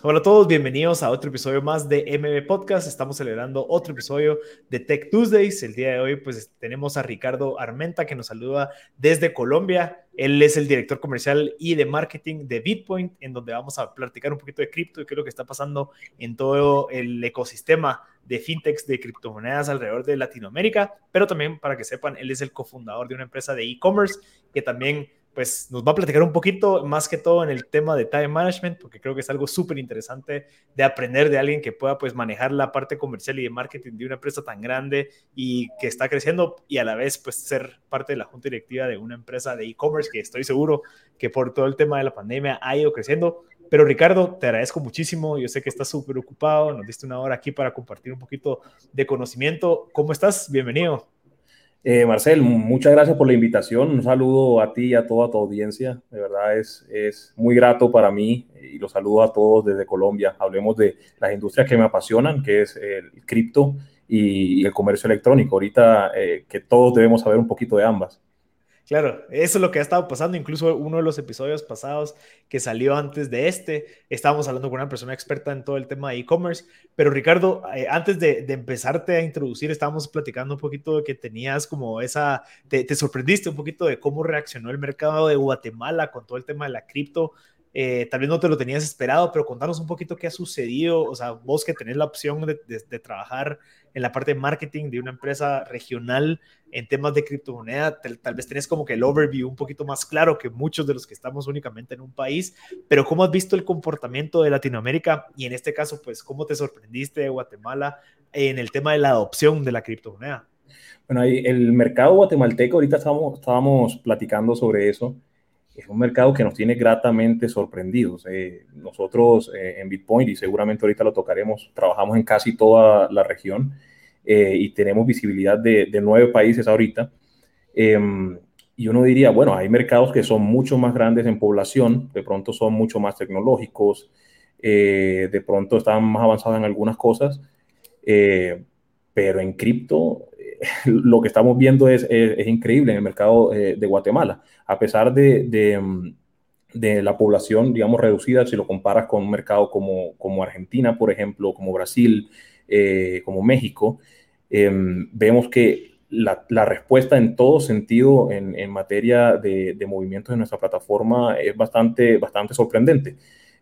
Hola a todos, bienvenidos a otro episodio más de MB Podcast. Estamos celebrando otro episodio de Tech Tuesdays. El día de hoy pues tenemos a Ricardo Armenta que nos saluda desde Colombia. Él es el director comercial y de marketing de Bitpoint, en donde vamos a platicar un poquito de cripto y qué es lo que está pasando en todo el ecosistema de fintechs de criptomonedas alrededor de Latinoamérica. Pero también para que sepan, él es el cofundador de una empresa de e-commerce que también pues nos va a platicar un poquito más que todo en el tema de time management, porque creo que es algo súper interesante de aprender de alguien que pueda pues manejar la parte comercial y de marketing de una empresa tan grande y que está creciendo y a la vez pues ser parte de la junta directiva de una empresa de e-commerce que estoy seguro que por todo el tema de la pandemia ha ido creciendo. Pero Ricardo, te agradezco muchísimo. Yo sé que estás súper ocupado. Nos diste una hora aquí para compartir un poquito de conocimiento. ¿Cómo estás? Bienvenido. Eh, Marcel, muchas gracias por la invitación. Un saludo a ti y a toda tu audiencia. De verdad es, es muy grato para mí y los saludo a todos desde Colombia. Hablemos de las industrias que me apasionan, que es el cripto y, el comercio electrónico. Ahorita eh, que todos debemos saber un poquito de ambas. Claro, eso es lo que ha estado pasando. Incluso uno de los episodios pasados que salió antes de este, estábamos hablando con una persona experta en todo el tema de e-commerce. Pero Ricardo, eh, antes de, empezarte a introducir, estábamos platicando un poquito de que tenías como esa, te, te, sorprendiste un poquito de cómo reaccionó el mercado de Guatemala con todo el tema de la cripto. Eh, tal vez no te lo tenías esperado, pero contanos un poquito qué ha sucedido. O sea, vos que tenés la opción de trabajar en la parte de marketing de una empresa regional en temas de criptomoneda, tal, vez tenés como que el overview un poquito más claro que muchos de los que estamos únicamente en un país, pero ¿cómo has visto el comportamiento de Latinoamérica y en este caso, pues, cómo te sorprendiste de Guatemala en el tema de la adopción de la criptomoneda? Bueno, el mercado guatemalteco, ahorita estábamos platicando sobre eso, es un mercado que nos tiene gratamente sorprendidos. Eh, nosotros eh, en Bitpoint, y seguramente ahorita lo tocaremos, trabajamos en casi toda la región eh, y tenemos visibilidad de, de nueve países ahorita. Em, y uno diría, bueno, hay mercados que son mucho más grandes en población, de pronto son mucho más tecnológicos, de pronto están más avanzados en algunas cosas, pero en cripto lo que estamos viendo es, es, increíble en el mercado eh, de Guatemala. A pesar de, mm, de, la población, digamos, reducida, si lo comparas con un mercado como, como Argentina, por ejemplo, como Brasil, eh, como México, em, vemos que la, la, respuesta en todo sentido en, en materia de, de, movimientos en nuestra plataforma es bastante, bastante sorprendente.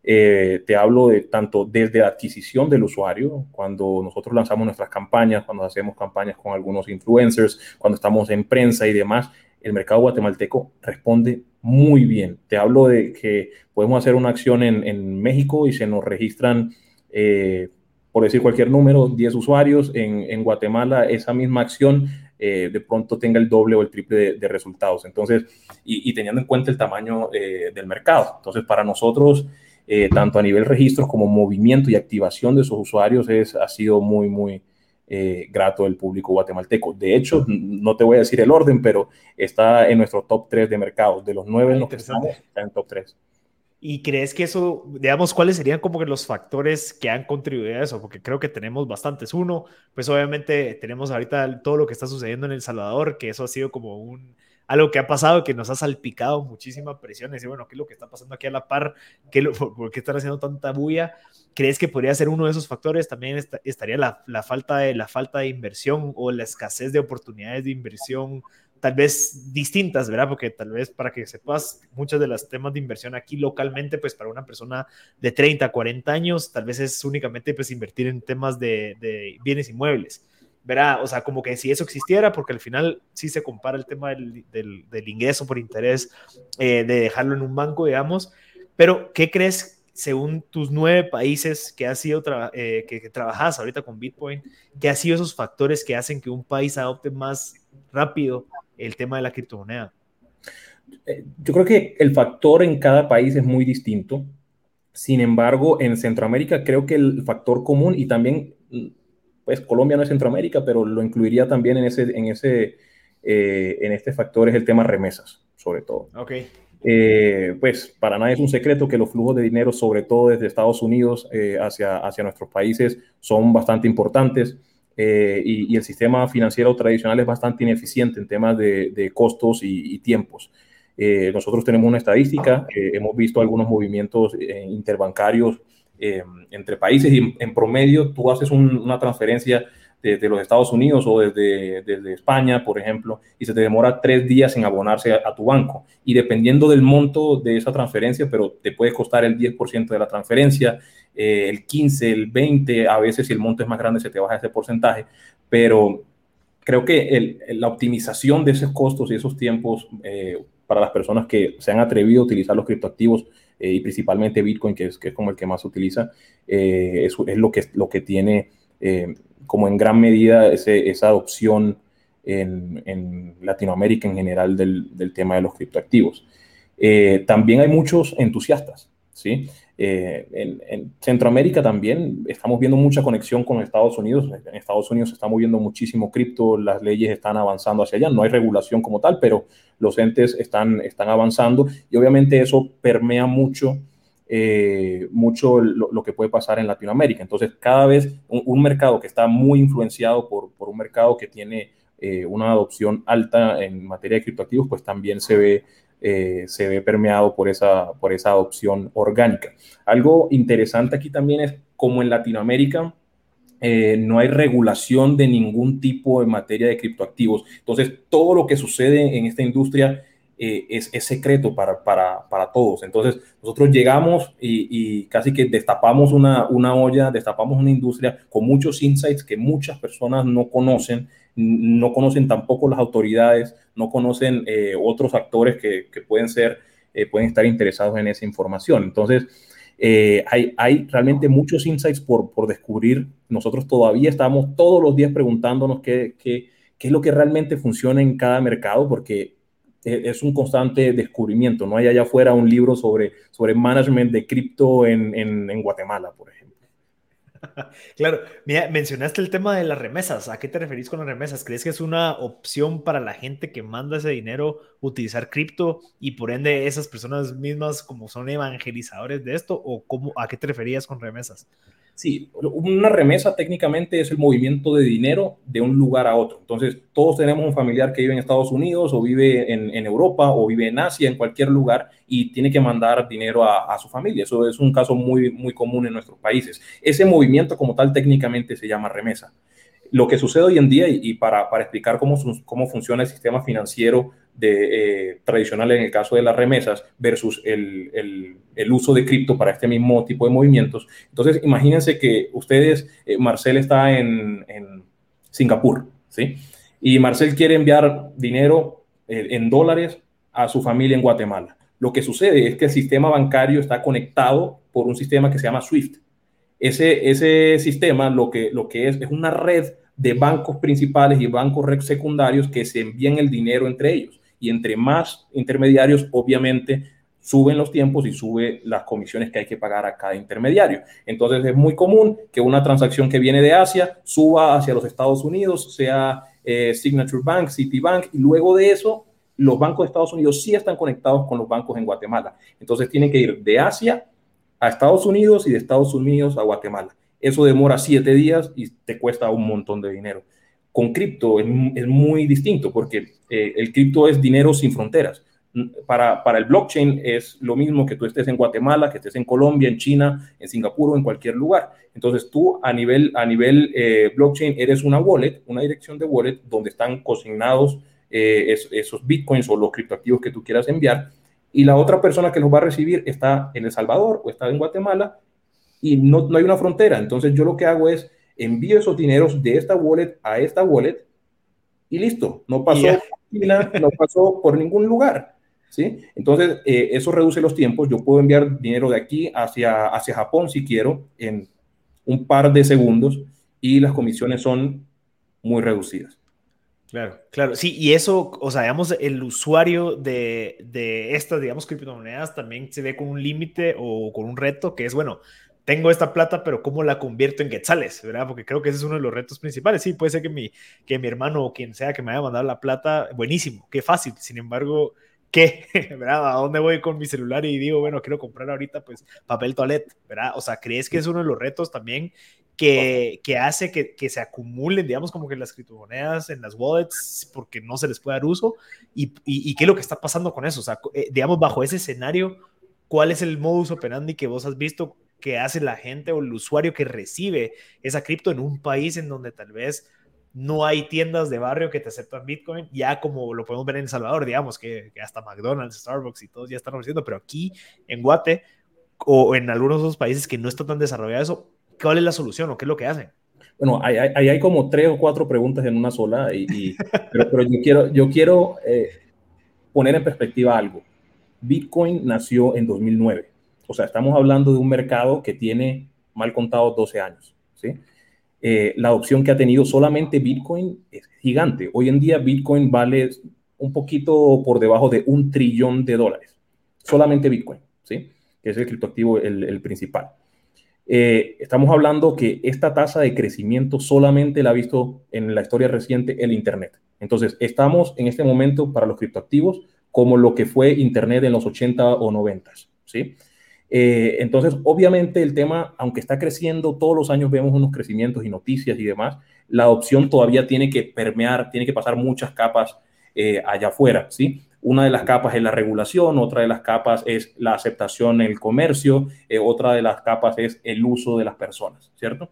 Eh, te hablo de tanto desde la adquisición del usuario, cuando nosotros lanzamos nuestras campañas, cuando hacemos campañas con algunos influencers, cuando estamos en prensa y demás, el mercado guatemalteco responde muy bien. Te hablo de que podemos hacer una acción en, en México y se nos registran, eh, por decir cualquier número, 10 usuarios. En, Guatemala esa misma acción eh, de pronto tenga el doble o el triple de, resultados. Entonces, y, y, teniendo en cuenta el tamaño del mercado. Entonces, para nosotros eh, tanto a nivel registros como movimiento y activación de sus usuarios, es, ha sido muy, muy eh, grato del público guatemalteco. De hecho, no te voy a decir el orden, pero está en nuestro top 3 de mercados. De los 9 en los que estamos, está en top 3. ¿Y crees que eso, digamos, cuáles serían como que los factores que han contribuido a eso? Porque creo que tenemos bastantes. Uno, pues obviamente tenemos ahorita todo lo que está sucediendo en El Salvador, que eso ha sido como un, algo que ha pasado que nos ha salpicado muchísima presión. Y bueno, ¿qué es lo que está pasando aquí a la par? ¿Qué ¿Por qué están haciendo tanta bulla? ¿Crees que podría ser uno de esos factores? También estaría la, la, falta de, la falta de inversión o la escasez de oportunidades de inversión tal vez distintas, ¿verdad? Porque tal vez para que sepas, muchos de los temas de inversión aquí localmente, pues para una persona de 30, 40 años, tal vez es únicamente pues invertir en temas de, de bienes inmuebles verá, o sea, como que si eso existiera, porque al final sí se compara el tema del, del, ingreso por interés, eh, de dejarlo en un banco, digamos, pero ¿qué crees según tus nueve países que has sido eh, que, que, trabajas ahorita con Bitcoin, qué han sido esos factores que hacen que un país adopte más rápido el tema de la criptomoneda? Eh, yo creo que el factor en cada país es muy distinto. Sin embargo, en Centroamérica creo que el factor común y también pues Colombia no es Centroamérica, pero lo incluiría también en ese, en ese, eh, en este factor es el tema remesas, sobre todo. Ok. Eh, pues para nadie es un secreto que los flujos de dinero, sobre todo desde Estados Unidos eh, hacia, hacia nuestros países, son bastante importantes. Y, el sistema financiero tradicional es bastante ineficiente en temas de, de costos y, y tiempos. nosotros tenemos una estadística, hemos visto algunos movimientos interbancarios entre países y en, promedio tú haces una transferencia desde los Estados Unidos o desde, desde, España, por ejemplo, y se te demora tres días en abonarse a, tu banco. Y dependiendo del monto de esa transferencia, pero te puede costar el 10% de la transferencia, eh, el 15, el 20, a veces si el monto es más grande se te baja ese porcentaje, pero creo que la optimización de esos costos y esos tiempos eh, para las personas que se han atrevido a utilizar los criptoactivos eh, y principalmente Bitcoin, que es, que es como el que más se utiliza, es, es, lo, que, lo que tiene como en gran medida esa adopción en, Latinoamérica en general del, tema de los criptoactivos. Eh, también hay muchos entusiastas, ¿sí? Eh, en, Centroamérica también estamos viendo mucha conexión con Estados Unidos. En Estados Unidos se está moviendo muchísimo cripto, las leyes están avanzando hacia allá. No hay regulación como tal, pero los entes están, están avanzando y obviamente eso permea mucho eh, mucho lo, que puede pasar en Latinoamérica. Entonces, cada vez un, mercado que está muy influenciado por, por un mercado que tiene eh, una adopción alta en materia de criptoactivos, pues también se ve, eh, se ve permeado por esa, por esa adopción orgánica. Algo interesante aquí también es como en Latinoamérica, no hay regulación de ningún tipo en materia de criptoactivos. Entonces, todo lo que sucede en esta industria eh, es, secreto para, para, para, todos. Entonces, nosotros llegamos y, casi que destapamos una, una, olla, destapamos una industria con muchos insights que muchas personas no conocen, no conocen tampoco las autoridades, no conocen eh, otros actores que, pueden ser, eh, pueden estar interesados en esa información. Entonces, hay, hay, realmente muchos insights por, descubrir. Nosotros todavía estamos todos los días preguntándonos qué, es lo que realmente funciona en cada mercado, porque es un constante descubrimiento. No hay allá afuera un libro sobre, sobre management de cripto en, Guatemala, por ejemplo. Claro, mira, mencionaste el tema de las remesas. ¿A qué te referís con las remesas? ¿Crees que es una opción para la gente que manda ese dinero utilizar cripto y por ende esas personas mismas como son evangelizadores de esto? ¿O cómo, a qué te referías con remesas? Sí, una remesa técnicamente es el movimiento de dinero de un lugar a otro. Entonces, todos tenemos un familiar que vive en Estados Unidos o vive en, Europa o vive en Asia, en cualquier lugar, y tiene que mandar dinero a, su familia. Eso es un caso muy, muy común en nuestros países. Ese movimiento como tal técnicamente se llama remesa. Lo que sucede hoy en día, y, para, para, explicar cómo, cómo funciona el sistema financiero de, eh, tradicional en el caso de las remesas versus el, el, uso de cripto para este mismo tipo de movimientos. Entonces, imagínense que ustedes, eh, Marcel está en, en, Singapur, ¿sí? Y Marcel quiere enviar dinero eh, en dólares a su familia en Guatemala. Lo que sucede es que el sistema bancario está conectado por un sistema que se llama SWIFT. Ese, ese sistema lo que, lo que es es una red de bancos principales y bancos secundarios que se envían el dinero entre ellos y entre más intermediarios, obviamente, suben los tiempos y sube las comisiones que hay que pagar a cada intermediario. Entonces es muy común que una transacción que viene de Asia suba hacia los Estados Unidos, sea eh, Signature Bank, Citibank, y luego de eso los bancos de Estados Unidos sí están conectados con los bancos en Guatemala. Entonces tienen que ir de Asia a Estados Unidos y de Estados Unidos a Guatemala. Eso demora siete días y te cuesta un montón de dinero. Con cripto es, muy distinto porque eh, el cripto es dinero sin fronteras. Para, para, el blockchain es lo mismo que tú estés en Guatemala, que estés en Colombia, en China, en Singapur o en cualquier lugar. Entonces tú a nivel, a nivel eh, blockchain eres una wallet, una dirección de wallet donde están consignados eh, esos bitcoins o los criptoactivos que tú quieras enviar. Y la otra persona que los va a recibir está en El Salvador o está en Guatemala y no, no hay una frontera. Entonces yo lo que hago es envío esos dineros de esta wallet a esta wallet y listo, no pasó, no pasó por ningún lugar. ¿sí? Entonces, eh, eso reduce los tiempos. Yo puedo enviar dinero de aquí hacia, hacia Japón si quiero en un par de segundos y las comisiones son muy reducidas. Claro, claro, sí, y eso, o sea, digamos, el usuario de, de estas, digamos, criptomonedas también se ve con un límite o con un reto que es, bueno, tengo esta plata, pero ¿cómo la convierto en quetzales? ¿Verdad? Porque creo que ese es uno de los retos principales. Sí, puede ser que mi, que mi hermano o quien sea que me haya mandado la plata, buenísimo, qué fácil. Sin embargo, ¿qué? ¿Verdad? ¿A dónde voy con mi celular y digo, bueno, quiero comprar ahorita pues papel toilet, ¿verdad? O sea, ¿crees que es uno de los retos también que, que hace que, que, se acumulen, digamos, como que las criptomonedas en las wallets porque no se les puede dar uso? ¿Y, y, qué es lo que está pasando con eso? O sea, eh, digamos, bajo ese escenario, ¿cuál es el modus operandi que vos has visto que hace la gente o el usuario que recibe esa cripto en un país en donde tal vez no hay tiendas de barrio que te aceptan Bitcoin, ya como lo podemos ver en El Salvador, digamos, que, hasta McDonald's, Starbucks y todos ya están ofreciendo, pero aquí en Guate o en algunos otros países que no está tan desarrollado eso, ¿cuál es la solución o qué es lo que hacen? Bueno, ahí hay, como tres o cuatro preguntas en una sola, y, pero, yo quiero, yo quiero eh, poner en perspectiva algo. Bitcoin nació en 2009, o sea, estamos hablando de un mercado que tiene mal contado 12 años, ¿sí? Eh, la adopción que ha tenido solamente Bitcoin es gigante. Hoy en día Bitcoin vale un poquito por debajo de un trillón de dólares. Solamente Bitcoin, ¿sí? Que es el criptoactivo el, principal. Eh, estamos hablando que esta tasa de crecimiento solamente la ha visto en la historia reciente el Internet. Entonces, estamos en este momento para los criptoactivos como lo que fue Internet en los 80 o 90, ¿sí? Eh, entonces, obviamente el tema, aunque está creciendo, todos los años vemos unos crecimientos y noticias y demás, la adopción todavía tiene que permear, tiene que pasar muchas capas eh, allá afuera, ¿sí? Una de las capas es la regulación, otra de las capas es la aceptación en el comercio, eh, otra de las capas es el uso de las personas, ¿cierto?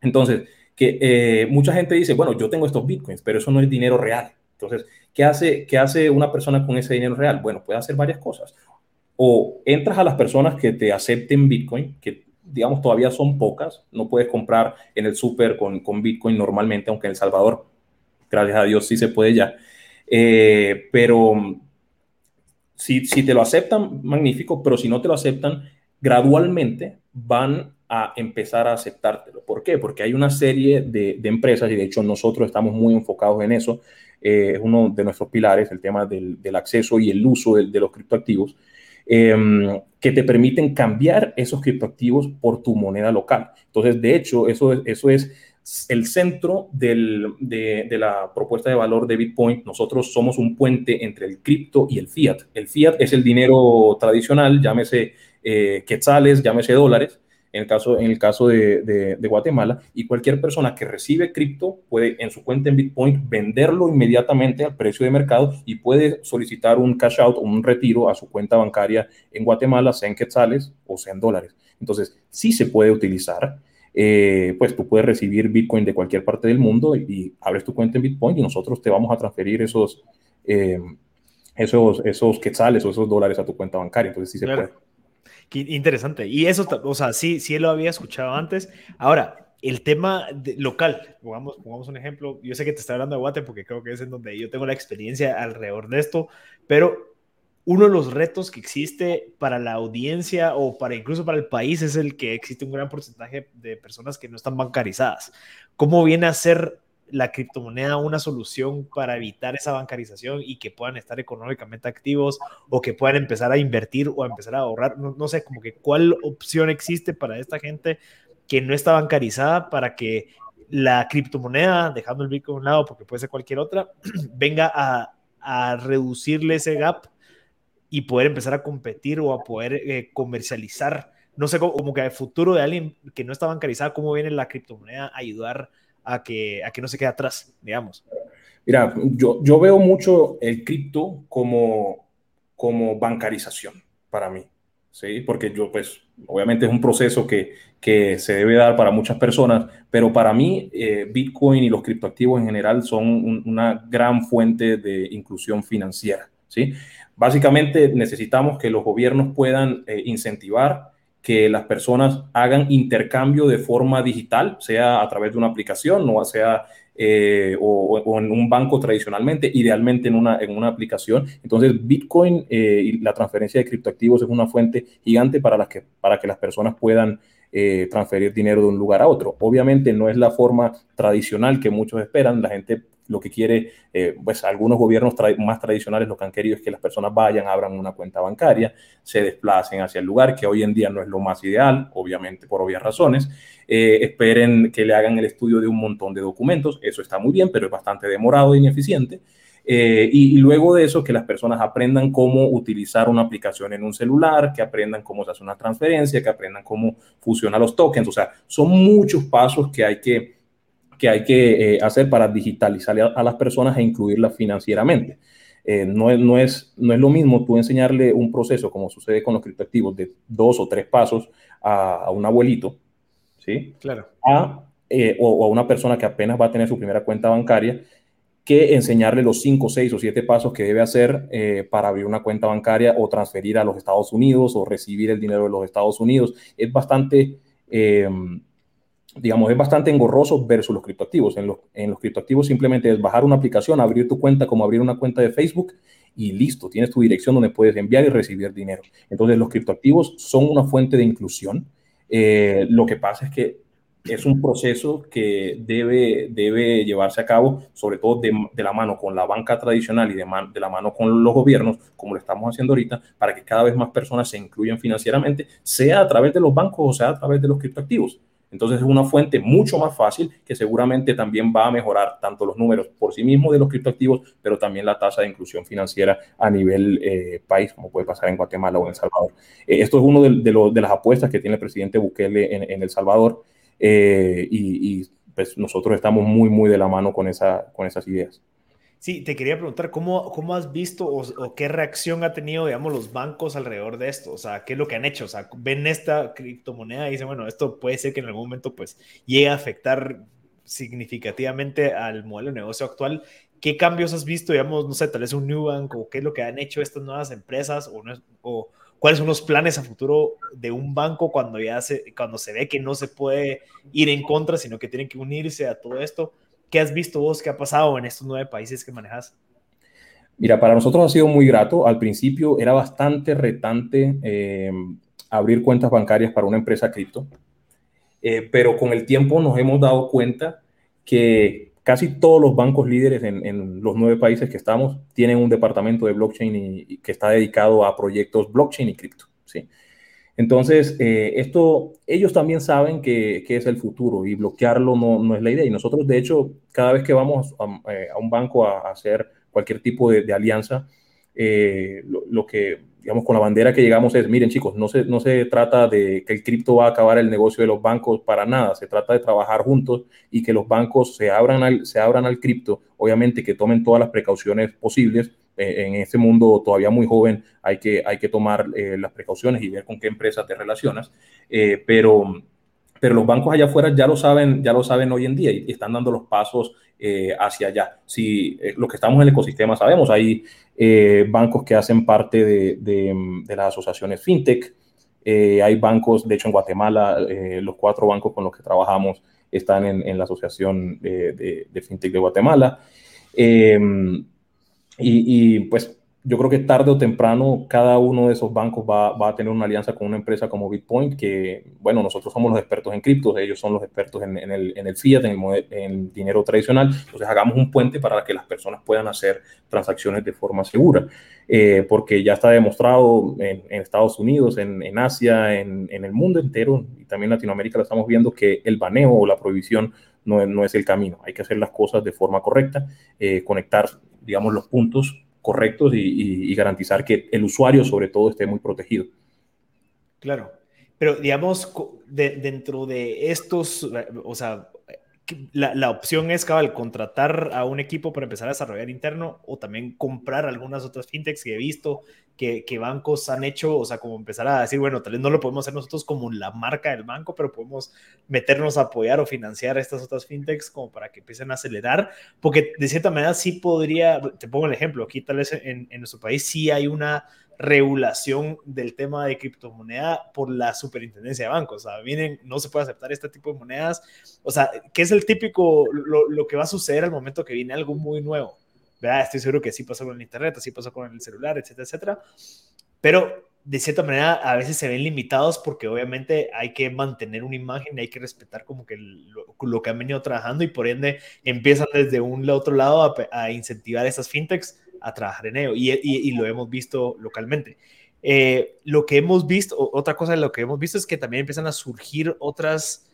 Entonces, que mucha gente dice, bueno, yo tengo estos bitcoins, pero eso no es dinero real. Entonces, ¿qué hace, ¿qué hace una persona con ese dinero real? Bueno, puede hacer varias cosas o entras a las personas que te acepten Bitcoin, que digamos todavía son pocas, no puedes comprar en el súper con, con, Bitcoin normalmente, aunque en El Salvador, gracias a Dios, sí se puede ya. Eh, pero si, si te lo aceptan, magnífico, pero si no te lo aceptan, gradualmente van a empezar a aceptártelo. ¿Por qué? Porque hay una serie de, de empresas, y de hecho nosotros estamos muy enfocados en eso, eh, es uno de nuestros pilares, el tema del, del acceso y el uso de, de los criptoactivos. Em, que te permiten cambiar esos criptoactivos por tu moneda local. Entonces, de hecho, eso, eso es el centro del, de, la propuesta de valor de Bitcoin. Nosotros somos un puente entre el cripto y el fiat. El fiat es el dinero tradicional, llámese eh, quetzales, llámese dólares, en el caso, en el caso de, Guatemala, y cualquier persona que recibe cripto puede en su cuenta en Bitcoin venderlo inmediatamente al precio de mercado y puede solicitar un cash out o un retiro a su cuenta bancaria en Guatemala, sea en quetzales o sea en dólares. Entonces, sí se puede utilizar. Eh, pues tú puedes recibir Bitcoin de cualquier parte del mundo y, abres tu cuenta en Bitcoin y nosotros te vamos a transferir esos, eh, esos, esos quetzales o esos dólares a tu cuenta bancaria. Entonces sí se puede. Qué interesante. Y eso, o sea, sí, sí lo había escuchado antes. Ahora, el tema local, pongamos, pongamos un ejemplo, yo sé que te estoy hablando de Guate porque creo que es en donde yo tengo la experiencia alrededor de esto, pero uno de los retos que existe para la audiencia o para incluso para el país es el que existe un gran porcentaje de personas que no están bancarizadas. ¿Cómo viene a ser la criptomoneda una solución para evitar esa bancarización y que puedan estar económicamente activos o que puedan empezar a invertir o a empezar a ahorrar. No, sé, como que cuál opción existe para esta gente que no está bancarizada para que la criptomoneda, dejando el Bitcoin a un lado porque puede ser cualquier otra, venga a, reducirle ese gap y poder empezar a competir o a poder eh, comercializar. No sé, como, que al futuro de alguien que no está bancarizada, cómo viene la criptomoneda a ayudar a que, a que no se quede atrás, digamos. Mira, yo, yo veo mucho el cripto como, como bancarización para mí, ¿sí? Porque yo, pues, obviamente es un proceso que, que se debe dar para muchas personas, pero para mí eh, Bitcoin y los criptoactivos en general son una gran fuente de inclusión financiera, ¿sí? Básicamente necesitamos que los gobiernos puedan eh, incentivar que las personas hagan intercambio de forma digital, sea a través de una aplicación o sea eh, o, en un banco tradicionalmente, idealmente en una, en una aplicación. Entonces, Bitcoin eh, y la transferencia de criptoactivos es una fuente gigante para, las que, para que las personas puedan eh, transferir dinero de un lugar a otro. Obviamente no es la forma tradicional que muchos esperan. La gente lo que quiere, eh, pues algunos gobiernos más tradicionales lo que han querido es que las personas vayan, abran una cuenta bancaria, se desplacen hacia el lugar, que hoy en día no es lo más ideal, obviamente por obvias razones. Eh, esperen que le hagan el estudio de un montón de documentos, eso está muy bien, pero es bastante demorado e ineficiente. Eh, y, luego de eso, que las personas aprendan cómo utilizar una aplicación en un celular, que aprendan cómo se hace una transferencia, que aprendan cómo funcionan los tokens. O sea, son muchos pasos que hay que que hay que eh, hacer para digitalizar a, las personas e incluirlas financieramente. Eh, no, es, no, es, no es lo mismo tú enseñarle un proceso, como sucede con los criptoactivos, de dos o tres pasos a, un abuelito, ¿sí? Claro. A, eh, o, a una persona que apenas va a tener su primera cuenta bancaria, que enseñarle los cinco, seis o siete pasos que debe hacer eh, para abrir una cuenta bancaria o transferir a los Estados Unidos o recibir el dinero de los Estados Unidos. Es bastante digamos, es bastante engorroso versus los criptoactivos. En los, en los criptoactivos simplemente es bajar una aplicación, abrir tu cuenta como abrir una cuenta de Facebook y listo, tienes tu dirección donde puedes enviar y recibir dinero. Entonces los criptoactivos son una fuente de inclusión. Eh, lo que pasa es que es un proceso que debe, debe llevarse a cabo, sobre todo de, de la mano con la banca tradicional y de, de, la mano con los gobiernos, como lo estamos haciendo ahorita, para que cada vez más personas se incluyan financieramente, sea a través de los bancos o sea a través de los criptoactivos. Entonces es una fuente mucho más fácil que seguramente también va a mejorar tanto los números por sí mismos de los criptoactivos, pero también la tasa de inclusión financiera a nivel eh, país, como puede pasar en Guatemala o en El Salvador. Eh, esto es una de, las apuestas que tiene el presidente Bukele en, El Salvador eh, y, pues nosotros estamos muy, muy de la mano con, esa, con esas ideas. Sí, te quería preguntar, ¿cómo, cómo has visto o, qué reacción ha tenido, digamos, los bancos alrededor de esto? O sea, ¿qué es lo que han hecho? O sea, ven esta criptomoneda y dicen, bueno, esto puede ser que en algún momento pues llegue a afectar significativamente al modelo de negocio actual. ¿Qué cambios has visto, digamos, no sé, tal vez un New Bank o qué es lo que han hecho estas nuevas empresas o, o cuáles son los planes a futuro de un banco cuando ya se, cuando se ve que no se puede ir en contra, sino que tienen que unirse a todo esto? ¿Qué has visto vos que ha pasado en estos nueve países que manejas? Mira, para nosotros ha sido muy grato. Al principio era bastante retante eh, abrir cuentas bancarias para una empresa cripto, eh, pero con el tiempo nos hemos dado cuenta que casi todos los bancos líderes en, los nueve países que estamos tienen un departamento de blockchain y, que está dedicado a proyectos blockchain y cripto. ¿sí? Entonces, eh, esto, ellos también saben que, es el futuro y bloquearlo no, es la idea. Y nosotros, de hecho, cada vez que vamos a, eh, un banco a, hacer cualquier tipo de, alianza, eh, lo, que, digamos, con la bandera que llegamos es, miren chicos, no se, no se trata de que el cripto va a acabar el negocio de los bancos para nada, se trata de trabajar juntos y que los bancos se abran al, se abran al cripto, obviamente que tomen todas las precauciones posibles en este mundo todavía muy joven hay que, hay que tomar eh, las precauciones y ver con qué empresa te relacionas, eh, pero, pero los bancos allá afuera ya lo saben, ya lo saben hoy en día y, están dando los pasos hacia allá. Si lo que estamos en el ecosistema sabemos, hay bancos que hacen parte de, de, las asociaciones fintech, hay bancos, de hecho en Guatemala, los cuatro bancos con los que trabajamos están en, en la asociación de, de, fintech de Guatemala. Y, pues yo creo que tarde o temprano cada uno de esos bancos va, va, a tener una alianza con una empresa como Bitcoin, que, bueno, nosotros somos los expertos en criptos, ellos son los expertos en, en, el, en el, fiat, en el, en el, dinero tradicional. Entonces hagamos un puente para que las personas puedan hacer transacciones de forma segura, eh, porque ya está demostrado en, Estados Unidos, en, Asia, en, el mundo entero y también Latinoamérica lo estamos viendo que el baneo o la prohibición no, no es el camino. Hay que hacer las cosas de forma correcta, eh, conectar digamos, los puntos correctos y, garantizar que el usuario, sobre todo, esté muy protegido. Claro, pero digamos, dentro de estos, o sea, la, opción es, cabal, contratar a un equipo para empezar a desarrollar interno o también comprar algunas otras fintechs que he visto que, bancos han hecho, o sea, como empezar a decir, bueno, tal vez no lo podemos hacer nosotros como la marca del banco, pero podemos meternos a apoyar o financiar estas otras fintechs como para que empiecen a acelerar, porque de cierta manera sí podría, te pongo el ejemplo, aquí tal vez en, en nuestro país sí hay una regulación del tema de criptomoneda por la superintendencia de bancos. O sea, vienen, no se puede aceptar este tipo de monedas. O sea, ¿qué es el típico, lo que va a suceder al momento que viene algo muy nuevo? ¿Verdad? Estoy seguro que sí pasó con el Internet, así pasó con el celular, etcétera, etcétera. Pero de cierta manera a veces se ven limitados porque obviamente hay que mantener una imagen, hay que respetar como que lo, que han venido trabajando y por ende empiezan desde un otro lado a, a incentivar esas fintechs a trabajar en ello y, lo hemos visto localmente. Eh, lo que hemos visto, otra cosa de lo que hemos visto es que también empiezan a surgir otras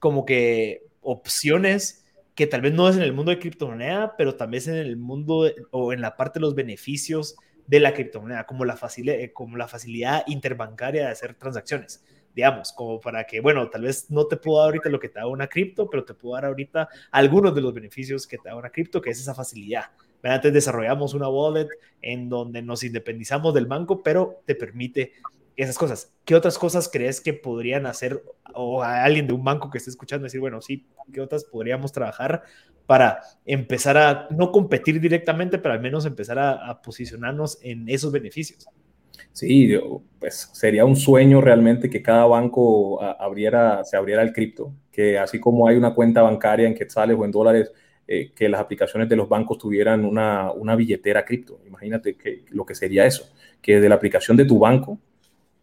como que opciones que tal vez no es en el mundo de criptomoneda, pero también es en el mundo o en la parte de los beneficios de la criptomoneda, como la, facilidad, eh, como la facilidad interbancaria de hacer transacciones digamos, como para que, bueno, tal vez no te puedo dar ahorita lo que te da una cripto, pero te puedo dar ahorita algunos de los beneficios que te da una cripto, que es esa facilidad Antes desarrollamos una wallet en donde nos independizamos del banco, pero te permite esas cosas. ¿Qué otras cosas crees que podrían hacer o a alguien de un banco que esté escuchando decir, bueno, sí, qué otras podríamos trabajar para empezar a no competir directamente, pero al menos empezar a, posicionarnos en esos beneficios? Sí, pues sería un sueño realmente que cada banco abriera, se abriera el cripto, que así como hay una cuenta bancaria en quetzales o en dólares, eh, que las aplicaciones de los bancos tuvieran una, una billetera cripto. Imagínate que, lo que sería eso, que de la aplicación de tu banco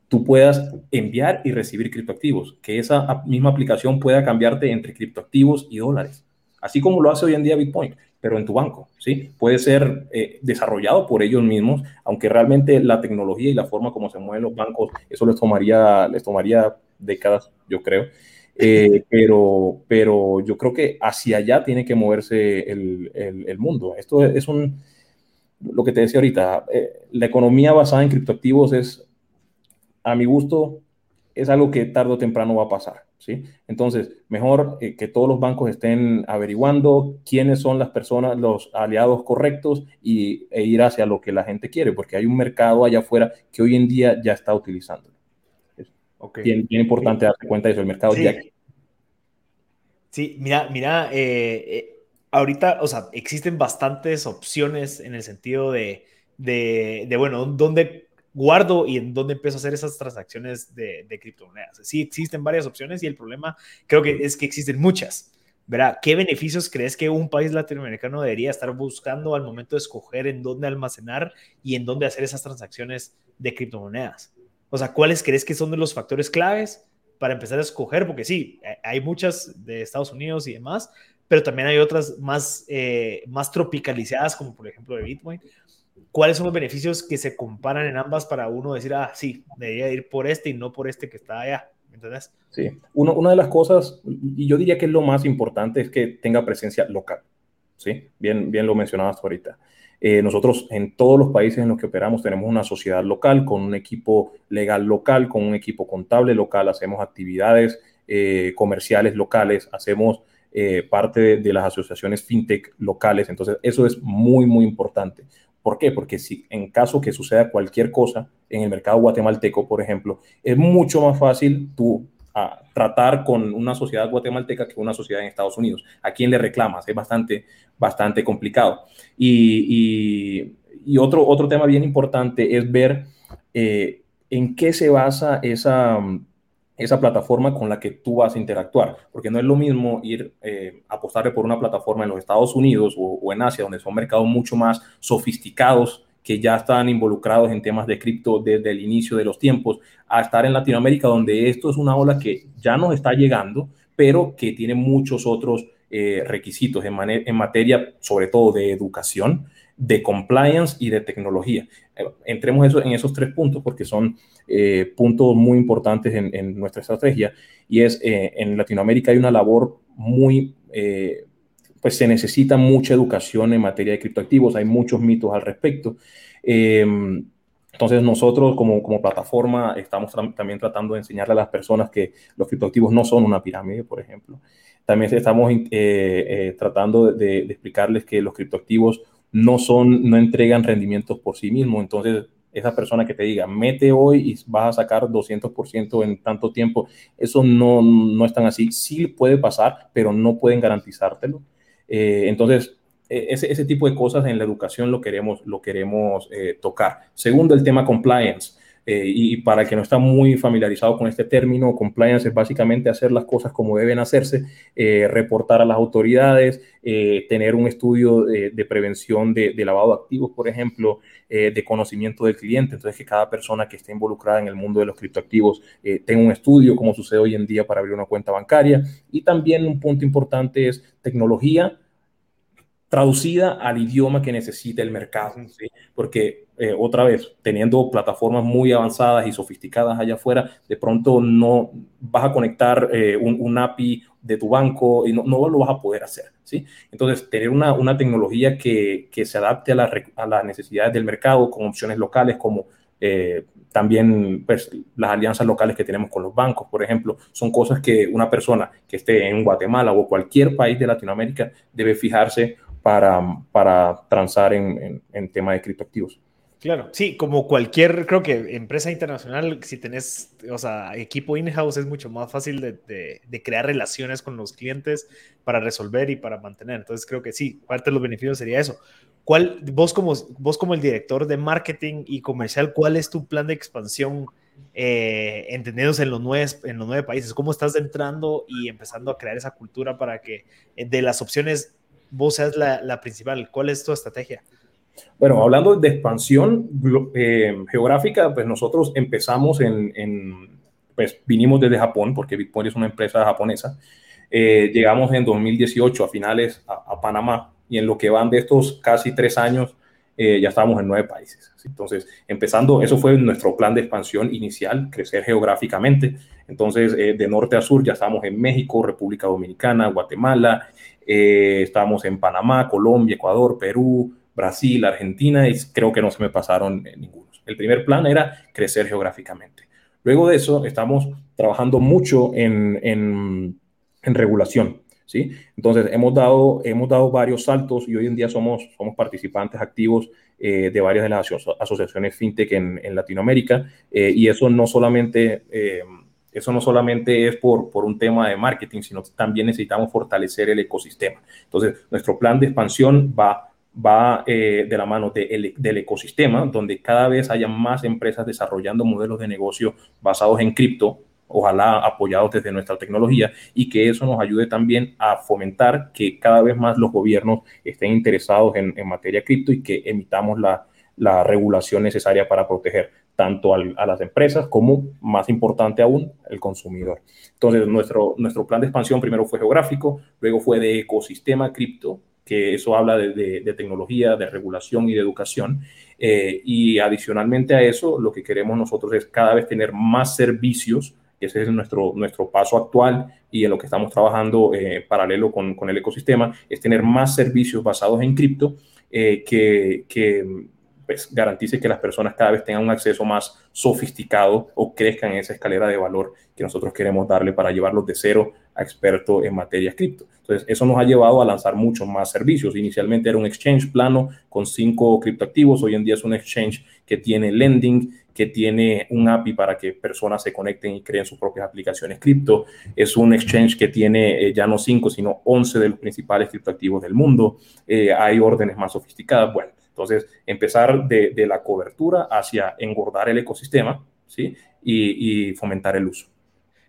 tú puedas enviar y recibir criptoactivos, que esa misma aplicación pueda cambiarte entre criptoactivos y dólares, así como lo hace hoy en día Bitcoin, pero en tu banco, ¿sí? Puede ser eh, desarrollado por ellos mismos, aunque realmente la tecnología y la forma como se mueven los bancos, eso les tomaría, les tomaría décadas, yo creo. Eh, pero, pero yo creo que hacia allá tiene que moverse el, el, mundo. Esto es un, lo que te decía ahorita, eh, la economía basada en criptoactivos es a mi gusto, es algo que tarde o temprano va a pasar, ¿sí? Entonces, mejor eh, que todos los bancos estén averiguando quiénes son las personas, los aliados correctos y, e ir hacia lo que la gente quiere, porque hay un mercado allá afuera que hoy en día ya está utilizando. Es bien, importante darse cuenta de eso, el mercado sí. ya... Sí, mira, mira, eh, eh, ahorita, o sea, existen bastantes opciones en el sentido de, de, de bueno, dónde guardo y en dónde empiezo a hacer esas transacciones de, criptomonedas. Sí, existen varias opciones y el problema creo que es que existen muchas. ¿Verdad? ¿Qué beneficios crees que un país latinoamericano debería estar buscando al momento de escoger en dónde almacenar y en dónde hacer esas transacciones de criptomonedas? O sea, ¿cuáles crees que son de los factores claves para empezar a escoger? Porque sí, hay muchas de Estados Unidos y demás, pero también hay otras más, eh, más tropicalizadas, como por ejemplo de Bitcoin cuáles son los beneficios que se comparan en ambas para uno decir, ah, sí, debería ir por este y no por este que está allá. ¿Entendés? Sí, una de las cosas, y yo diría que es lo más importante, es que tenga presencia local. ¿sí? Bien, bien lo mencionabas ahorita. Eh, nosotros en todos los países en los que operamos tenemos una sociedad local, con un equipo legal local, con un equipo contable local, hacemos actividades eh, comerciales locales, hacemos eh, parte de, las asociaciones fintech locales. Entonces, eso es muy, muy importante. ¿Por qué? Porque si en caso que suceda cualquier cosa en el mercado guatemalteco, por ejemplo, es mucho más fácil tú ah, tratar con una sociedad guatemalteca que una sociedad en Estados Unidos. ¿A quién le reclamas? Es bastante, bastante complicado. Y, otro, otro tema bien importante es ver eh, en qué se basa esa esa plataforma con la que tú vas a interactuar, porque no es lo mismo ir eh, apostarle por una plataforma en los Estados Unidos o, en Asia, donde son mercados mucho más sofisticados, que ya están involucrados en temas de cripto desde el inicio de los tiempos, a estar en Latinoamérica, donde esto es una ola que ya nos está llegando, pero que tiene muchos otros eh, requisitos en materia, sobre todo de educación, de compliance y de tecnología. Eh, entremos eso, en esos tres puntos porque son eh, puntos muy importantes en, nuestra estrategia y es eh, en Latinoamérica hay una labor muy, pues se necesita mucha educación en materia de criptoactivos, hay muchos mitos al respecto. Em, entonces nosotros como, como plataforma estamos también tratando de enseñarle a las personas que los criptoactivos no son una pirámide, por ejemplo. También estamos tratando de, de explicarles que los criptoactivos no son, no entregan rendimientos por sí mismos. Entonces, esa persona que te diga, mete hoy y vas a sacar 200% en tanto tiempo, eso no, no es así. Sí puede pasar, pero no pueden garantizártelo. Eh, entonces, e, ese, ese, tipo de cosas en la educación lo queremos, lo queremos eh, tocar. Segundo, el tema compliance. Eh, y para el que no está muy familiarizado con este término, compliance es básicamente hacer las cosas como deben hacerse, eh, reportar a las autoridades, eh, tener un estudio de, prevención de, lavado de activos, por ejemplo, de conocimiento del cliente. Entonces, que cada persona que esté involucrada en el mundo de los criptoactivos tenga un estudio, como sucede hoy en día para abrir una cuenta bancaria. Y también un punto importante es tecnología traducida al idioma que necesita el mercado, ¿sí? porque eh, otra vez, teniendo plataformas muy avanzadas y sofisticadas allá afuera, de pronto no vas a conectar eh, un, API de tu banco y no, no, lo vas a poder hacer. ¿sí? Entonces, tener una, una tecnología que, que, se adapte a, la, a, las necesidades del mercado con opciones locales como eh, también pues, las alianzas locales que tenemos con los bancos, por ejemplo, son cosas que una persona que esté en Guatemala o cualquier país de Latinoamérica debe fijarse para, para transar en, en, tema de criptoactivos. Claro, sí, como cualquier, creo que empresa internacional, si tenés, o sea, equipo in-house es mucho más fácil de, de, crear relaciones con los clientes para resolver y para mantener. Entonces creo que sí, parte de los beneficios sería eso. ¿Cuál, vos como, vos como el director de marketing y comercial, cuál es tu plan de expansión eh, entendidos en los, nueve, en los nueve países? ¿Cómo estás entrando y empezando a crear esa cultura para que eh, de las opciones vos seas la, principal? ¿Cuál es tu estrategia? Bueno, hablando de expansión eh, geográfica, pues nosotros empezamos en, pues vinimos desde Japón, porque Bitcoin es una empresa japonesa. llegamos en 2018 a finales a, Panamá y en lo que van de estos casi tres años ya estábamos en nueve países. Entonces, empezando, eso fue nuestro plan de expansión inicial, crecer geográficamente. Entonces, eh, de norte a sur ya estamos en México, República Dominicana, Guatemala, eh, estamos en Panamá, Colombia, Ecuador, Perú, Brasil, Argentina y creo que no se me pasaron eh, ninguno. El primer plan era crecer geográficamente. Luego de eso, estamos trabajando mucho en, en, en regulación. ¿sí? Entonces, hemos dado, hemos dado varios saltos y hoy en día somos, somos participantes activos eh, de varias de las asociaciones fintech en, en Latinoamérica eh, y eso no solamente... Eh, eso no solamente es por, por un tema de marketing, sino también necesitamos fortalecer el ecosistema. Entonces, nuestro plan de expansión va va de la mano de del ecosistema, donde cada vez haya más empresas desarrollando modelos de negocio basados en cripto, ojalá apoyados desde nuestra tecnología y que eso nos ayude también a fomentar que cada vez más los gobiernos estén interesados en, materia cripto y que emitamos la, regulación necesaria para proteger tanto a las empresas como, más importante aún, el consumidor. Entonces, nuestro, nuestro plan de expansión primero fue geográfico, luego fue de ecosistema cripto, que eso habla de, tecnología, de regulación y de educación. Eh, y adicionalmente a eso, lo que queremos nosotros es cada vez tener más servicios ese es nuestro, nuestro paso actual y en lo que estamos trabajando eh, paralelo con, con, el ecosistema, es tener más servicios basados en cripto eh, que, que pues, garantice que las personas cada vez tengan un acceso más sofisticado o crezcan en esa escalera de valor que nosotros queremos darle para llevarlos de cero a experto en materia cripto. Entonces, eso nos ha llevado a lanzar muchos más servicios. Inicialmente era un exchange plano con cinco criptoactivos, hoy en día es un exchange que tiene lending, que tiene un API para que personas se conecten y creen sus propias aplicaciones cripto. Es un exchange que tiene eh, ya no 5, sino 11 de los principales criptoactivos del mundo. Eh, hay órdenes más sofisticadas. Bueno, entonces empezar de, la cobertura hacia engordar el ecosistema ¿sí? y fomentar el uso.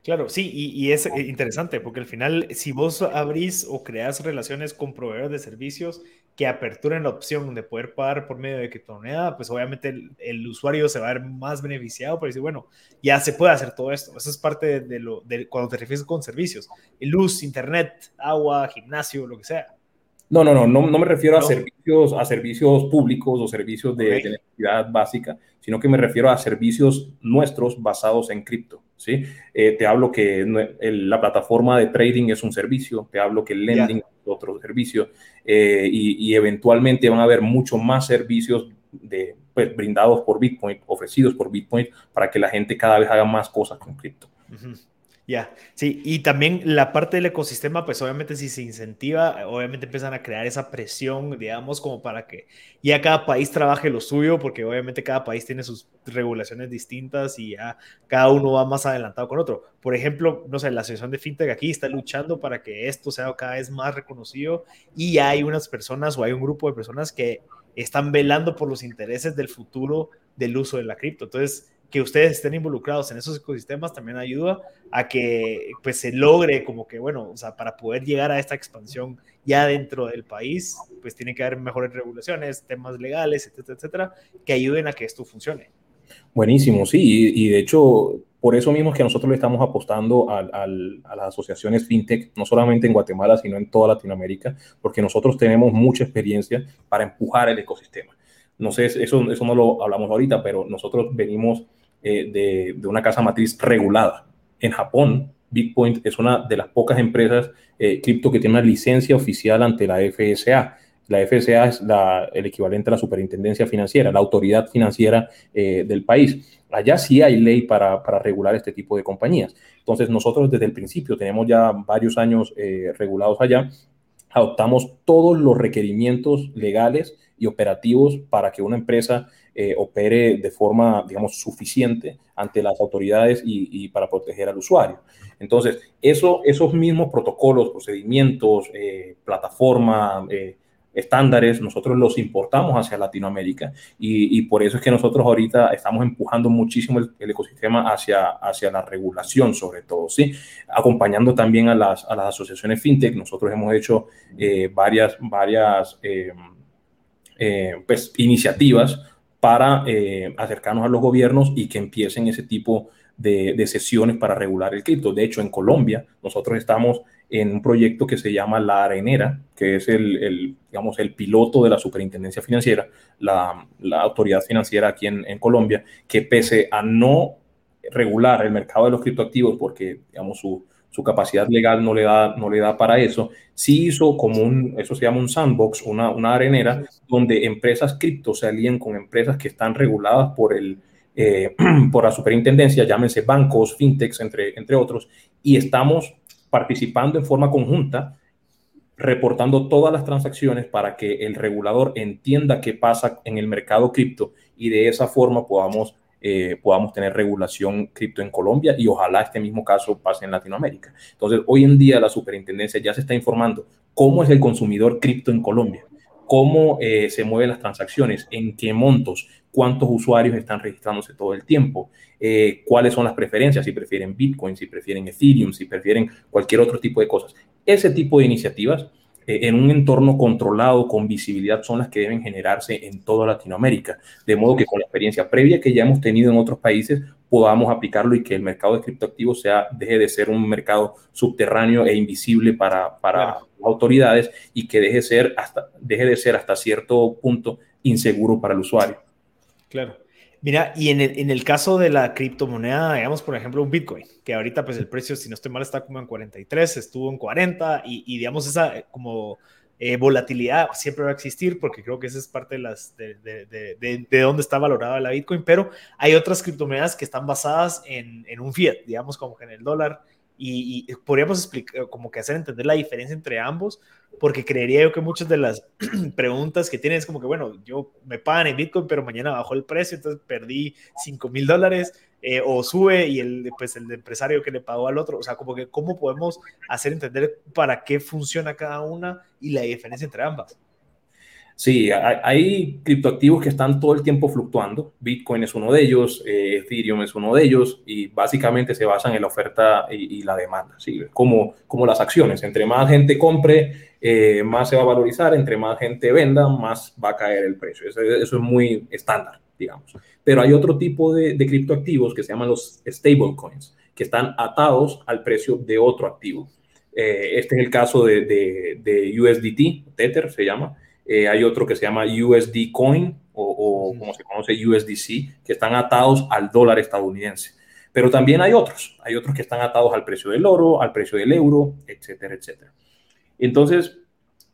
Claro, sí, y, es eh, interesante porque al final, si vos abrís o creas relaciones con proveedores de servicios que aperturen la opción de poder pagar por medio de criptomoneda, pues obviamente el, usuario se va a ver más beneficiado por decir, bueno, ya se puede hacer todo esto. Eso es parte de, lo de cuando te refieres con servicios, luz, internet, agua, gimnasio, lo que sea. No, no, no, no, no me refiero a servicios, a servicios públicos o servicios de, necesidad básica, sino que me refiero a servicios nuestros basados en cripto. ¿sí? Eh, te hablo que la plataforma de trading es un servicio, te hablo que el lending es otro servicio, eh, y, eventualmente van a haber mucho más servicios de, pues, brindados por Bitcoin, ofrecidos por Bitcoin, para que la gente cada vez haga más cosas con cripto. Ya, sí, y también la parte del ecosistema, pues obviamente si se incentiva, obviamente empiezan a crear esa presión, digamos, como para que ya cada país trabaje lo suyo, porque obviamente cada país tiene sus regulaciones distintas y ya cada uno va más adelantado con otro. Por ejemplo, no sé, la asociación de FinTech aquí está luchando para que esto sea cada vez más reconocido y hay unas personas o hay un grupo de personas que están velando por los intereses del futuro del uso de la cripto. Entonces, que ustedes estén involucrados en esos ecosistemas también ayuda a que pues se logre como que, bueno, o sea, para poder llegar a esta expansión ya dentro del país, pues tiene que haber mejores regulaciones, temas legales, etcétera, etcétera, que ayuden a que esto funcione. Buenísimo, sí, y, de hecho, por eso mismo es que nosotros le estamos apostando a, a, las asociaciones fintech, no solamente en Guatemala, sino en toda Latinoamérica, porque nosotros tenemos mucha experiencia para empujar el ecosistema. No sé, eso, eso no lo hablamos ahorita, pero nosotros venimos eh, de, una casa matriz regulada. En Japón, Bitcoin es una de las pocas empresas eh, cripto que tiene una licencia oficial ante la FSA. La FSA es el equivalente a la superintendencia financiera, la autoridad financiera eh, del país. Allá sí hay ley para, para, regular este tipo de compañías. Entonces nosotros desde el principio tenemos ya varios años regulados allá adoptamos todos los requerimientos legales y operativos para que una empresa eh, opere de forma, digamos, suficiente ante las autoridades y, para proteger al usuario. Entonces, eso, esos mismos protocolos, procedimientos, eh, plataforma, eh, estándares, nosotros los importamos hacia Latinoamérica y, por eso es que nosotros ahorita estamos empujando muchísimo el, ecosistema hacia, hacia la regulación, sobre todo, ¿sí? Acompañando también a las, a las asociaciones fintech, nosotros hemos hecho eh, varias, varias eh, eh, pues, iniciativas para acercarnos a los gobiernos y que empiecen ese tipo de, de sesiones para regular el cripto. De hecho, en Colombia, nosotros estamos en un proyecto que se llama La Arenera, que es el, digamos, el piloto de la Superintendencia Financiera, la, autoridad financiera aquí en, Colombia, que pese a no regular el mercado de los criptoactivos, porque digamos, su, capacidad legal no le, da, no le da para eso, sí hizo como un, eso se llama un sandbox, una, una arenera, donde empresas cripto se alían con empresas que están reguladas por el, eh, por la superintendencia, llámense bancos, fintechs, entre, entre otros, y estamos participando en forma conjunta, reportando todas las transacciones para que el regulador entienda qué pasa en el mercado cripto y de esa forma podamos, eh, podamos tener regulación cripto en Colombia y ojalá este mismo caso pase en Latinoamérica. Entonces, hoy en día la superintendencia ya se está informando cómo es el consumidor cripto en Colombia, cómo eh, se mueven las transacciones, en qué montos, cuántos usuarios están registrándose todo el tiempo, eh, cuáles son las preferencias, si prefieren Bitcoin, si prefieren Ethereum, si prefieren cualquier otro tipo de cosas. Ese tipo de iniciativas eh, en un entorno controlado, con visibilidad, son las que deben generarse en toda Latinoamérica. De modo que con la experiencia previa que ya hemos tenido en otros países, podamos aplicarlo y que el mercado de criptoactivos sea, deje de ser un mercado subterráneo e invisible para, para autoridades y que deje, ser hasta, deje de ser hasta cierto punto inseguro para el usuario. Claro. Mira, y en el, en el, caso de la criptomoneda, digamos, por ejemplo, un Bitcoin, que ahorita pues el precio, si no estoy mal, está como en 43, estuvo en 40 y, y digamos esa eh, como eh, volatilidad siempre va a existir porque creo que esa es parte de, las, de, de, de, de, dónde está valorada la Bitcoin, pero hay otras criptomonedas que están basadas en, en un fiat, digamos como que en el dólar y, podríamos explicar, como que hacer entender la diferencia entre ambos, porque creería yo que muchas de las preguntas que tienen es como que, bueno, yo me pagan en Bitcoin, pero mañana bajó el precio, entonces perdí 5 mil dólares, eh, o sube y el, pues, el empresario que le pagó al otro, o sea, como que cómo podemos hacer entender para qué funciona cada una y la diferencia entre ambas. Sí, hay, criptoactivos que están todo el tiempo fluctuando. Bitcoin es uno de ellos, eh, Ethereum es uno de ellos y básicamente se basan en la oferta y, la demanda, ¿sí? como, como las acciones. Entre más gente compre, eh, más se va a valorizar, entre más gente venda, más va a caer el precio. Eso, es muy estándar, digamos. Pero hay otro tipo de, de criptoactivos que se llaman los stablecoins, que están atados al precio de otro activo. Eh, este es el caso de, de, de USDT, Tether se llama eh, hay otro que se llama USD Coin o, como se conoce USDC, que están atados al dólar estadounidense. Pero también hay otros, hay otros que están atados al precio del oro, al precio del euro, etcétera, etcétera. Entonces,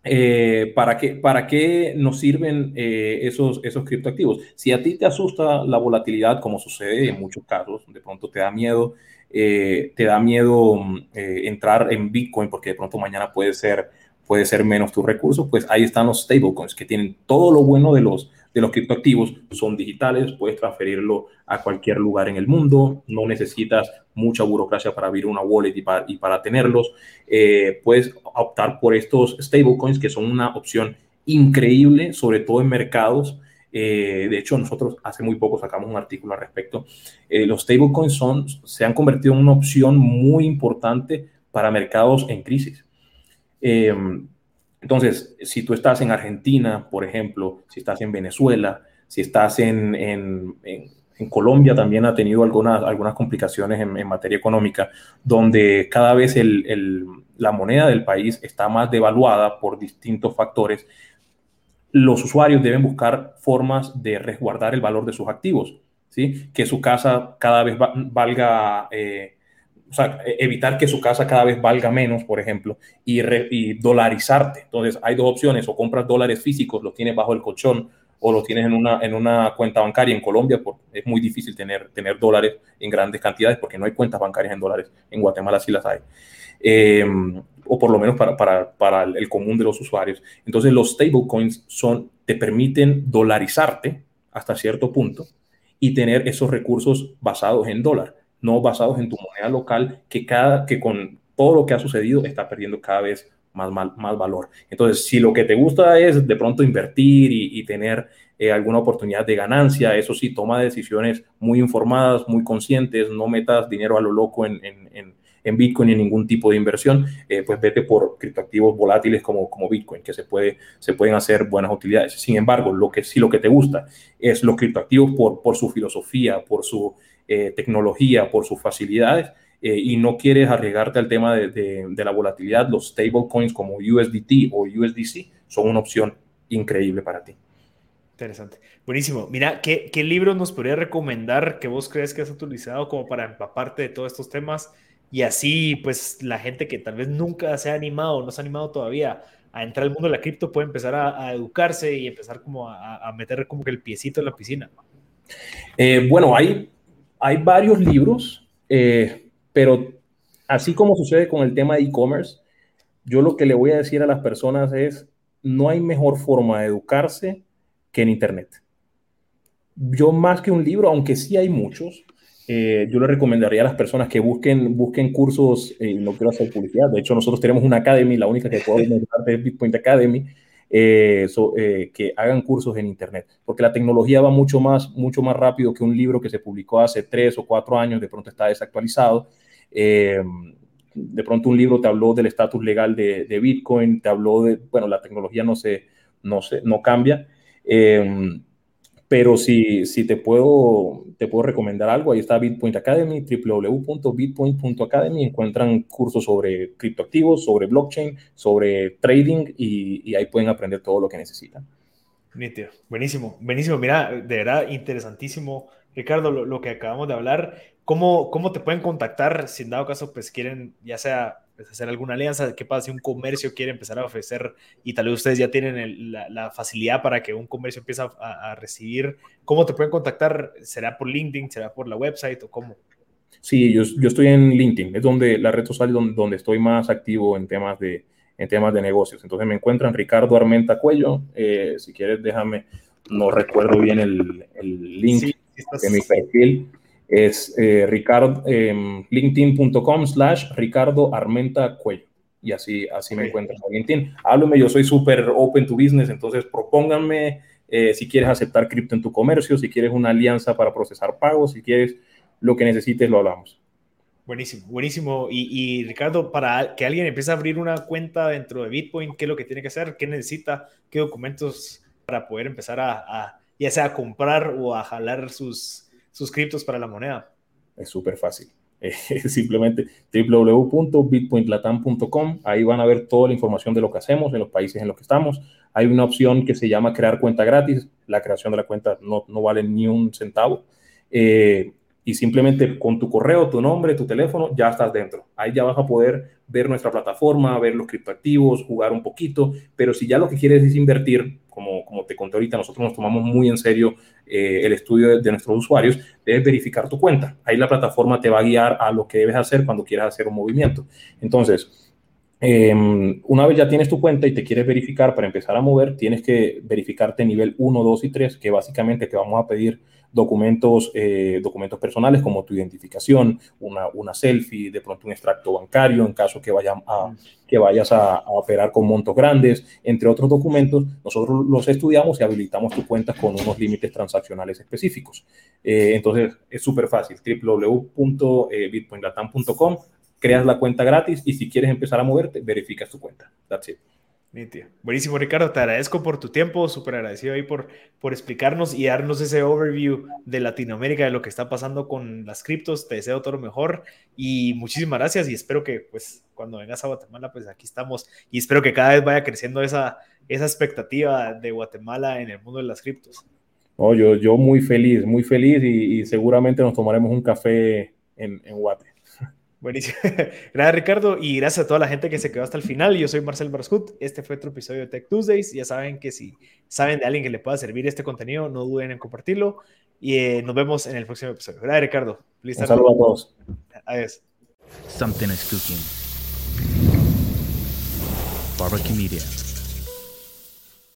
eh, ¿para, qué, ¿para qué nos sirven eh, esos, esos criptoactivos? Si a ti te asusta la volatilidad, como sucede en muchos casos, de pronto te da miedo, te da miedo entrar en Bitcoin porque de pronto mañana puede ser puede ser menos tus recursos, pues ahí están los stablecoins que tienen todo lo bueno de los, de los criptoactivos, son digitales, puedes transferirlo a cualquier lugar en el mundo, no necesitas mucha burocracia para abrir una wallet y para, y para tenerlos, eh, puedes optar por estos stablecoins que son una opción increíble, sobre todo en mercados. Eh, de hecho, nosotros hace muy poco sacamos un artículo al respecto. Eh, los stablecoins se han convertido en una opción muy importante para mercados en crisis. Em, entonces, si tú estás en Argentina, por ejemplo, si estás en Venezuela, si estás en, en, en, Colombia, también ha tenido algunas, algunas complicaciones en, materia económica, donde cada vez el, el, la moneda del país está más devaluada por distintos factores. Los usuarios deben buscar formas de resguardar el valor de sus activos, ¿sí? que su casa cada vez valga eh, o sea, e, evitar que su casa cada vez valga menos, por ejemplo, y, y, dolarizarte. Entonces, hay dos opciones, o compras dólares físicos, los tienes bajo el colchón, o los tienes en una, en una cuenta bancaria en Colombia, porque es muy difícil tener, tener dólares en grandes cantidades porque no hay cuentas bancarias en dólares. En Guatemala sí las hay. O, o por lo menos para, para, para el común de los usuarios. Entonces los stablecoins son, te permiten dolarizarte hasta cierto punto y tener esos recursos basados en dólar, no basados en tu moneda local, que, cada, que con todo lo que ha sucedido está perdiendo cada vez más, más, valor. Entonces, si lo que te gusta es de pronto invertir y, tener eh, alguna oportunidad de ganancia, eso sí, toma decisiones muy informadas, muy conscientes, no metas dinero a lo loco en, en, en Bitcoin ni ningún tipo de inversión, eh, pues vete por criptoactivos volátiles como, como Bitcoin, que se, puede, se pueden hacer buenas utilidades. Sin embargo, lo que, si lo que te gusta es los criptoactivos por, por su filosofía, por su eh, tecnología, por sus facilidades, eh, y no quieres arriesgarte al tema de, de, la volatilidad, los stablecoins como USDT o USDC son una opción increíble para ti. Interesante. Buenísimo. Mira, ¿qué, ¿qué libros nos podría recomendar que vos crees que has utilizado como para empaparte de todos estos temas? y así pues la gente que tal vez nunca se ha animado, no se ha animado todavía a entrar al mundo de la cripto puede empezar a, educarse y empezar como a, meter como que el piecito en la piscina. Eh, bueno, hay, hay varios libros, eh, pero así como sucede con el tema de e-commerce, yo lo que le voy a decir a las personas es, no hay mejor forma de educarse que en Internet. Yo más que un libro, aunque sí hay muchos, eh, yo le recomendaría a las personas que busquen, busquen cursos, eh, no quiero hacer publicidad, de hecho nosotros tenemos una academy, la única que puedo mencionar es Bitcoin Academy, eh, que hagan cursos en Internet, porque la tecnología va mucho más, mucho más rápido que un libro que se publicó hace tres o cuatro años, de pronto está desactualizado. de pronto un libro te habló del estatus legal de, de, Bitcoin, te habló de, bueno, la tecnología no se, no se, no cambia. Pero si, si te, puedo, te puedo recomendar algo, ahí está Bitpoint Academy, www.bitpoint.academy. Encuentran cursos sobre criptoactivos, sobre blockchain, sobre trading y, ahí pueden aprender todo lo que necesitan. Nítido. Buenísimo, buenísimo. Mira, de verdad, interesantísimo, Ricardo, lo, lo, que acabamos de hablar. ¿Cómo, ¿Cómo te pueden contactar si en dado caso pues quieren ya sea pues, hacer alguna alianza? ¿Qué pasa si un comercio quiere empezar a ofrecer y tal vez ustedes ya tienen la, facilidad para que un comercio empiece a, recibir? ¿Cómo te pueden contactar? ¿Será por LinkedIn? ¿Será por la website o cómo? Sí, yo, yo estoy en LinkedIn, es donde la red social donde, donde estoy más activo en temas de, en temas de negocios. Entonces me encuentran Ricardo Armenta Cuello. Eh, si quieres, déjame, no recuerdo bien el, el link de mi perfil es eh, Ricardo, em, linkedin.com slash Ricardo Armenta Cuello. Y así, así me encuentran en LinkedIn. Háblame, yo soy súper open to business, entonces propónganme eh, si quieres aceptar cripto en tu comercio, si quieres una alianza para procesar pagos, si quieres lo que necesites, lo hablamos. Buenísimo, buenísimo. Y, Ricardo, para que alguien empiece a abrir una cuenta dentro de Bitcoin, ¿qué es lo que tiene que hacer? ¿Qué necesita? ¿Qué documentos para poder empezar a, a ya sea a comprar o a jalar sus, suscriptos para la moneda? Es súper fácil. simplemente www.bitcoinlatam.com. Ahí van a ver toda la información de lo que hacemos en los países en los que estamos. Hay una opción que se llama crear cuenta gratis. La creación de la cuenta no, no vale ni un centavo. Eh, y simplemente con tu correo, tu nombre, tu teléfono, ya estás dentro. Ahí ya vas a poder ver nuestra plataforma, ver los criptoactivos, jugar un poquito, pero si ya lo que quieres es invertir, como, como te conté ahorita, nosotros nos tomamos muy en serio eh, el estudio de, nuestros usuarios, debes verificar tu cuenta. Ahí la plataforma te va a guiar a lo que debes hacer cuando quieras hacer un movimiento. Entonces, em, una vez ya tienes tu cuenta y te quieres verificar para empezar a mover, tienes que verificarte nivel 1, 2 y 3, que básicamente te vamos a pedir documentos, eh, documentos personales como tu identificación, una, una, selfie, de pronto un extracto bancario en caso que, vaya a, que vayas a, operar con montos grandes, entre otros documentos. Nosotros los estudiamos y habilitamos tu cuenta con unos límites transaccionales específicos. Eh, entonces, es súper fácil, www.bitcoinlatam.com, creas la cuenta gratis y si quieres empezar a moverte, verificas tu cuenta. That's it. Buenísimo, Ricardo. Te agradezco por tu tiempo, súper agradecido ahí por, por explicarnos y darnos ese overview de Latinoamérica, de lo que está pasando con las criptos. Te deseo todo lo mejor y muchísimas gracias y espero que pues cuando vengas a Guatemala, pues aquí estamos y espero que cada vez vaya creciendo esa, esa expectativa de Guatemala en el mundo de las criptos. Oh, yo, yo muy feliz, muy feliz y, seguramente nos tomaremos un café en, en Guate. Buenísimo. Gracias, Ricardo. Y gracias a toda la gente que se quedó hasta el final. Yo soy Marcel Barskut. Este fue otro episodio de Tech Tuesdays. Ya saben que si saben de alguien que le pueda servir este contenido, no duden en compartirlo. Y eh, nos vemos en el próximo episodio. Gracias, Ricardo. Un saludo a todos. Adiós. Something is cooking. Barbecue Media.